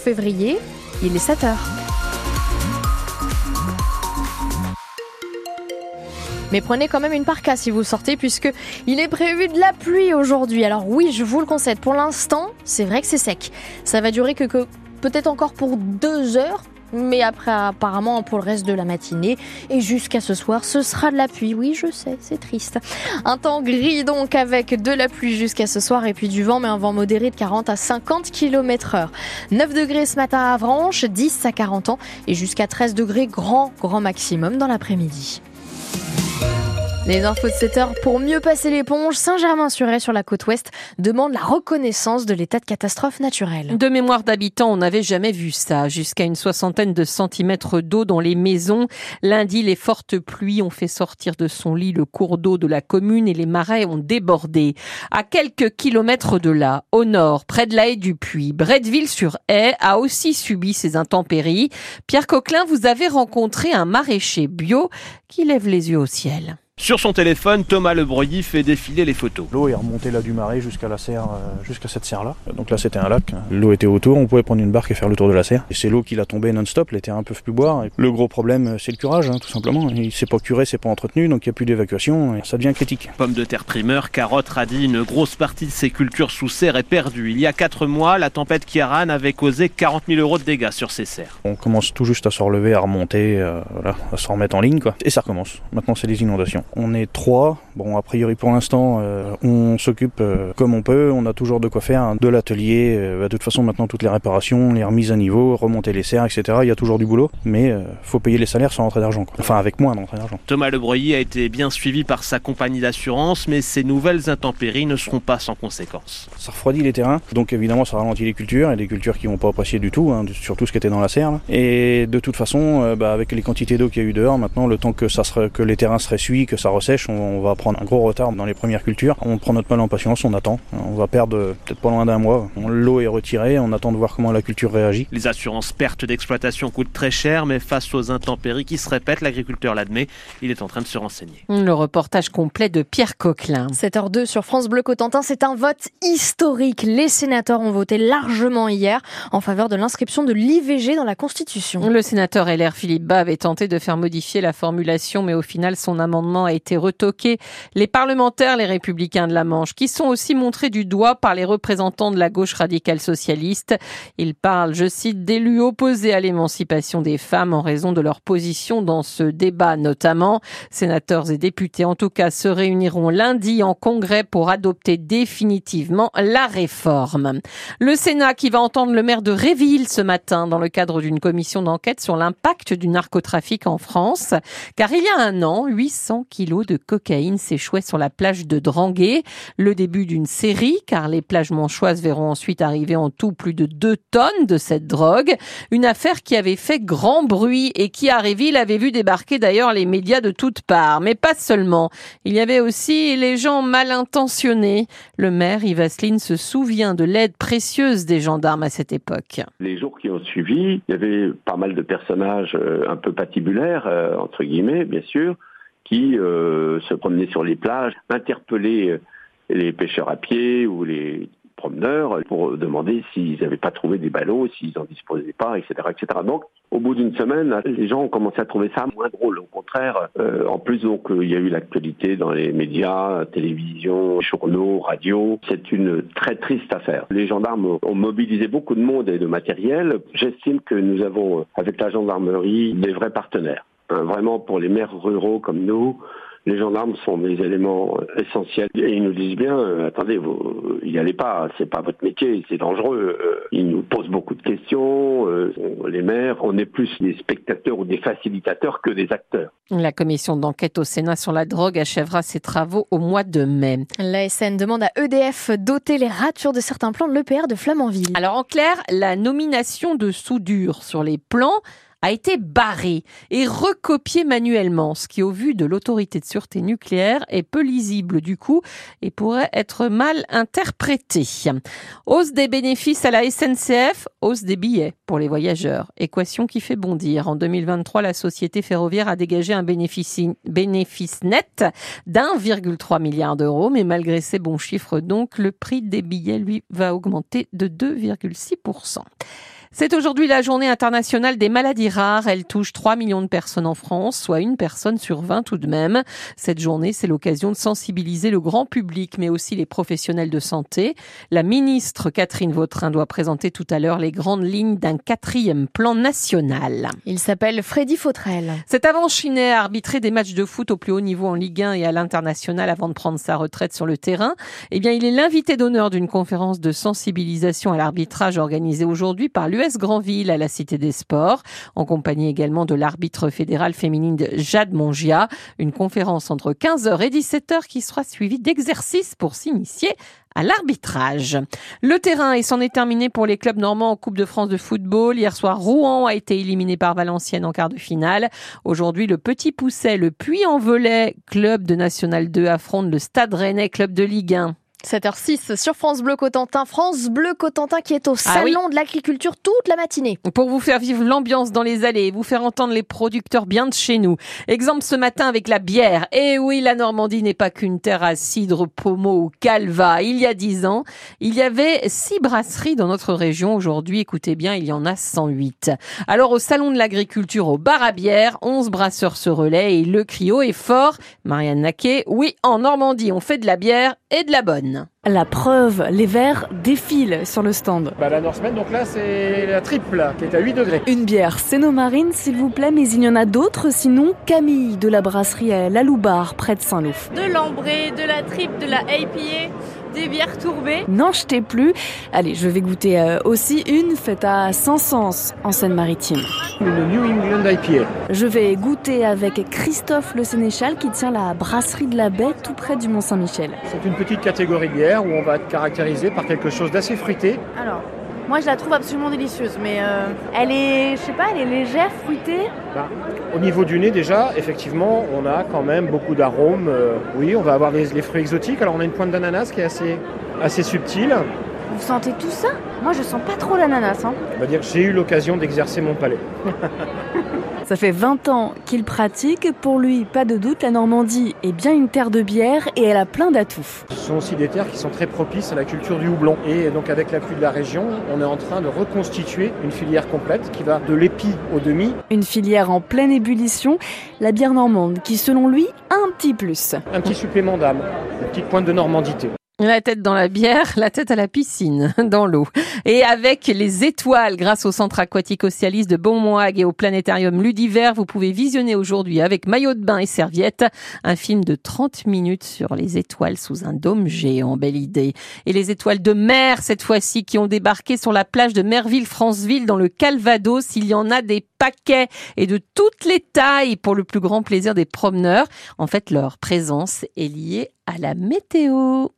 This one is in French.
février, il est 7 heures. Mais prenez quand même une parka si vous sortez puisque il est prévu de la pluie aujourd'hui. Alors oui, je vous le concède. Pour l'instant, c'est vrai que c'est sec. Ça va durer que, que peut-être encore pour deux heures, mais après apparemment pour le reste de la matinée et jusqu'à ce soir ce sera de la pluie. Oui je sais c'est triste. Un temps gris donc avec de la pluie jusqu'à ce soir et puis du vent mais un vent modéré de 40 à 50 km heure. 9 degrés ce matin à Avranches, 10 à 40 ans et jusqu'à 13 degrés grand grand maximum dans l'après-midi. Les infos de 7 heures pour mieux passer l'éponge. Saint-Germain-sur-Aie sur la côte ouest demande la reconnaissance de l'état de catastrophe naturelle. De mémoire d'habitants, on n'avait jamais vu ça. Jusqu'à une soixantaine de centimètres d'eau dans les maisons. Lundi, les fortes pluies ont fait sortir de son lit le cours d'eau de la commune et les marais ont débordé. À quelques kilomètres de là, au nord, près de la haie du Puy, Bretteville-sur-Haie a aussi subi ces intempéries. Pierre Coquelin, vous avez rencontré un maraîcher bio qui lève les yeux au ciel. Sur son téléphone, Thomas Lebreuilly fait défiler les photos. L'eau est remontée là du marais jusqu'à la serre, euh, jusqu'à cette serre-là. Donc là, c'était un lac. L'eau était autour, on pouvait prendre une barque et faire le tour de la serre. Et c'est l'eau qui l'a tombé non-stop, les terrains peuvent plus boire. Le gros problème, euh, c'est le curage, hein, tout simplement. Il s'est pas curé, c'est pas entretenu, donc il n'y a plus d'évacuation et ça devient critique. Pommes de terre primeur, carottes, radis, une grosse partie de ces cultures sous serre est perdue. Il y a 4 mois, la tempête Kiaran avait causé 40 000 euros de dégâts sur ces serres. On commence tout juste à se relever, à remonter, euh, voilà, à se remettre en ligne, quoi. Et ça recommence. Maintenant, c'est les inondations. On est trois Bon, a priori pour l'instant, euh, on s'occupe euh, comme on peut. On a toujours de quoi faire hein. de l'atelier. Euh, bah, de toute façon, maintenant toutes les réparations, les remises à niveau, remonter les serres, etc. Il y a toujours du boulot, mais faut payer les salaires sans rentrée d'argent. Enfin, avec moins d'entrée d'argent. Thomas Lebreuilly a été bien suivi par sa compagnie d'assurance, mais ces nouvelles intempéries ne seront pas sans conséquences. Ça refroidit les terrains, donc évidemment ça ralentit les cultures, et des cultures qui vont pas apprécier du tout, hein, surtout ce qui était dans la serre. Et de toute façon, bah, avec les quantités d'eau qu'il y a eu dehors, maintenant le temps que ça que les terrains se ressuient, que ça ressèche, on, on va prendre un gros retard dans les premières cultures. On prend notre mal en patience, on attend. On va perdre peut-être pas loin d'un mois. L'eau est retirée, on attend de voir comment la culture réagit. Les assurances pertes d'exploitation coûtent très cher, mais face aux intempéries qui se répètent, l'agriculteur l'admet, il est en train de se renseigner. Le reportage complet de Pierre Coquelin. 7h02 sur France Bleu Cotentin, c'est un vote historique. Les sénateurs ont voté largement hier en faveur de l'inscription de l'IVG dans la Constitution. Le sénateur LR Philippe Bas avait tenté de faire modifier la formulation, mais au final, son amendement a été retoqué. Les parlementaires, les républicains de la Manche, qui sont aussi montrés du doigt par les représentants de la gauche radicale socialiste. Ils parlent, je cite, d'élus opposés à l'émancipation des femmes en raison de leur position dans ce débat notamment. Sénateurs et députés, en tout cas, se réuniront lundi en congrès pour adopter définitivement la réforme. Le Sénat qui va entendre le maire de Réville ce matin dans le cadre d'une commission d'enquête sur l'impact du narcotrafic en France. Car il y a un an, 800 kilos de cocaïne s'échouait sur la plage de Dranguet. Le début d'une série, car les plages manchoises verront ensuite arriver en tout plus de 2 tonnes de cette drogue. Une affaire qui avait fait grand bruit et qui, à Réville, avait vu débarquer d'ailleurs les médias de toutes parts. Mais pas seulement. Il y avait aussi les gens mal intentionnés. Le maire, Yves Asseline, se souvient de l'aide précieuse des gendarmes à cette époque. Les jours qui ont suivi, il y avait pas mal de personnages euh, un peu patibulaires, euh, entre guillemets, bien sûr, qui euh, se promenaient sur les plages, interpellaient euh, les pêcheurs à pied ou les promeneurs pour demander s'ils n'avaient pas trouvé des ballots, s'ils n'en disposaient pas, etc., etc. Donc, au bout d'une semaine, les gens ont commencé à trouver ça moins drôle. Au contraire, euh, en plus, donc, il y a eu l'actualité dans les médias, télévision, journaux, radio. C'est une très triste affaire. Les gendarmes ont mobilisé beaucoup de monde et de matériel. J'estime que nous avons, avec la gendarmerie, des vrais partenaires. Hein, vraiment pour les maires ruraux comme nous, les gendarmes sont des éléments essentiels. Et ils nous disent bien, euh, attendez, vous y allez pas, c'est pas votre métier, c'est dangereux. Euh, ils nous posent beaucoup de questions. Euh, les maires, on est plus des spectateurs ou des facilitateurs que des acteurs. La commission d'enquête au Sénat sur la drogue achèvera ses travaux au mois de mai. L'ASN demande à EDF d'ôter les ratures de certains plans de l'EPR de Flamanville. Alors en clair, la nomination de soudure sur les plans a été barré et recopié manuellement, ce qui au vu de l'autorité de sûreté nucléaire est peu lisible du coup et pourrait être mal interprété. Hausse des bénéfices à la SNCF, hausse des billets pour les voyageurs. Équation qui fait bondir. En 2023, la société ferroviaire a dégagé un bénéfice, bénéfice net d'1,3 milliard d'euros, mais malgré ces bons chiffres donc, le prix des billets lui va augmenter de 2,6%. C'est aujourd'hui la journée internationale des maladies rares. Elle touche 3 millions de personnes en France, soit une personne sur 20 tout de même. Cette journée, c'est l'occasion de sensibiliser le grand public, mais aussi les professionnels de santé. La ministre Catherine Vautrin doit présenter tout à l'heure les grandes lignes d'un quatrième plan national. Il s'appelle Freddy Fautrel. Cet avant Chinet a arbitré des matchs de foot au plus haut niveau en Ligue 1 et à l'international avant de prendre sa retraite sur le terrain. Eh bien, il est l'invité d'honneur d'une conférence de sensibilisation à l'arbitrage organisée aujourd'hui par lui US Grandville à la Cité des Sports, en compagnie également de l'arbitre fédéral féminine Jade Mongia. Une conférence entre 15h et 17h qui sera suivie d'exercices pour s'initier à l'arbitrage. Le terrain, et s'en est terminé pour les clubs normands en Coupe de France de football. Hier soir, Rouen a été éliminé par Valenciennes en quart de finale. Aujourd'hui, le Petit Pousset, le Puy-en-Velay, club de National 2, affronte le Stade Rennais, club de Ligue 1. 7h06 sur France Bleu Cotentin. France Bleu Cotentin qui est au ah salon de l'agriculture toute la matinée. Pour vous faire vivre l'ambiance dans les allées et vous faire entendre les producteurs bien de chez nous. Exemple ce matin avec la bière. Eh oui, la Normandie n'est pas qu'une terre à cidre, pommeau ou calva. Il y a dix ans, il y avait six brasseries dans notre région. Aujourd'hui, écoutez bien, il y en a 108. Alors au salon de l'agriculture au bar à bière, 11 brasseurs se relaient et le crio est fort. Marianne Naquet, oui, en Normandie, on fait de la bière et de la bonne. La preuve, les verres défilent sur le stand. Bah, la Norseman, donc là, c'est la triple, qui est à 8 degrés. Une bière Marine, s'il vous plaît, mais il y en a d'autres, sinon Camille de la brasserie à La Loubar, près de Saint-Loup. De l'ambré, de la triple, de la APA des bières tourbées. N'en jetez plus. Allez, je vais goûter euh, aussi une faite à Saint-Sens, en Seine-Maritime. Une New England IPA. Je vais goûter avec Christophe Le Sénéchal qui tient la brasserie de la Baie tout près du Mont-Saint-Michel. C'est une petite catégorie de bière où on va être caractérisé par quelque chose d'assez fruité. Alors, moi, je la trouve absolument délicieuse, mais euh, elle est, je sais pas, elle est légère, fruitée. Bah, au niveau du nez, déjà, effectivement, on a quand même beaucoup d'arômes. Euh, oui, on va avoir les, fruits exotiques. Alors, on a une pointe d'ananas qui est assez, assez subtile. Vous sentez tout ça? Moi, je sens pas trop l'ananas. Hein. On va dire que j'ai eu l'occasion d'exercer mon palais. Ça fait 20 ans qu'il pratique. Pour lui, pas de doute, la Normandie est bien une terre de bière et elle a plein d'atouts. Ce sont aussi des terres qui sont très propices à la culture du houblon. Et donc avec l'appui de la région, on est en train de reconstituer une filière complète qui va de l'épi au demi. Une filière en pleine ébullition, la bière normande qui selon lui a un petit plus. Un petit supplément d'âme, une petite pointe de normandité. La tête dans la bière, la tête à la piscine, dans l'eau. Et avec les étoiles, grâce au centre aquatique Océalis de Beaumoag et au planétarium Ludiver, vous pouvez visionner aujourd'hui avec maillot de bain et serviette un film de 30 minutes sur les étoiles sous un dôme géant. Belle idée. Et les étoiles de mer, cette fois-ci, qui ont débarqué sur la plage de Merville-Franceville dans le Calvados. Il y en a des paquets et de toutes les tailles pour le plus grand plaisir des promeneurs. En fait, leur présence est liée à la météo.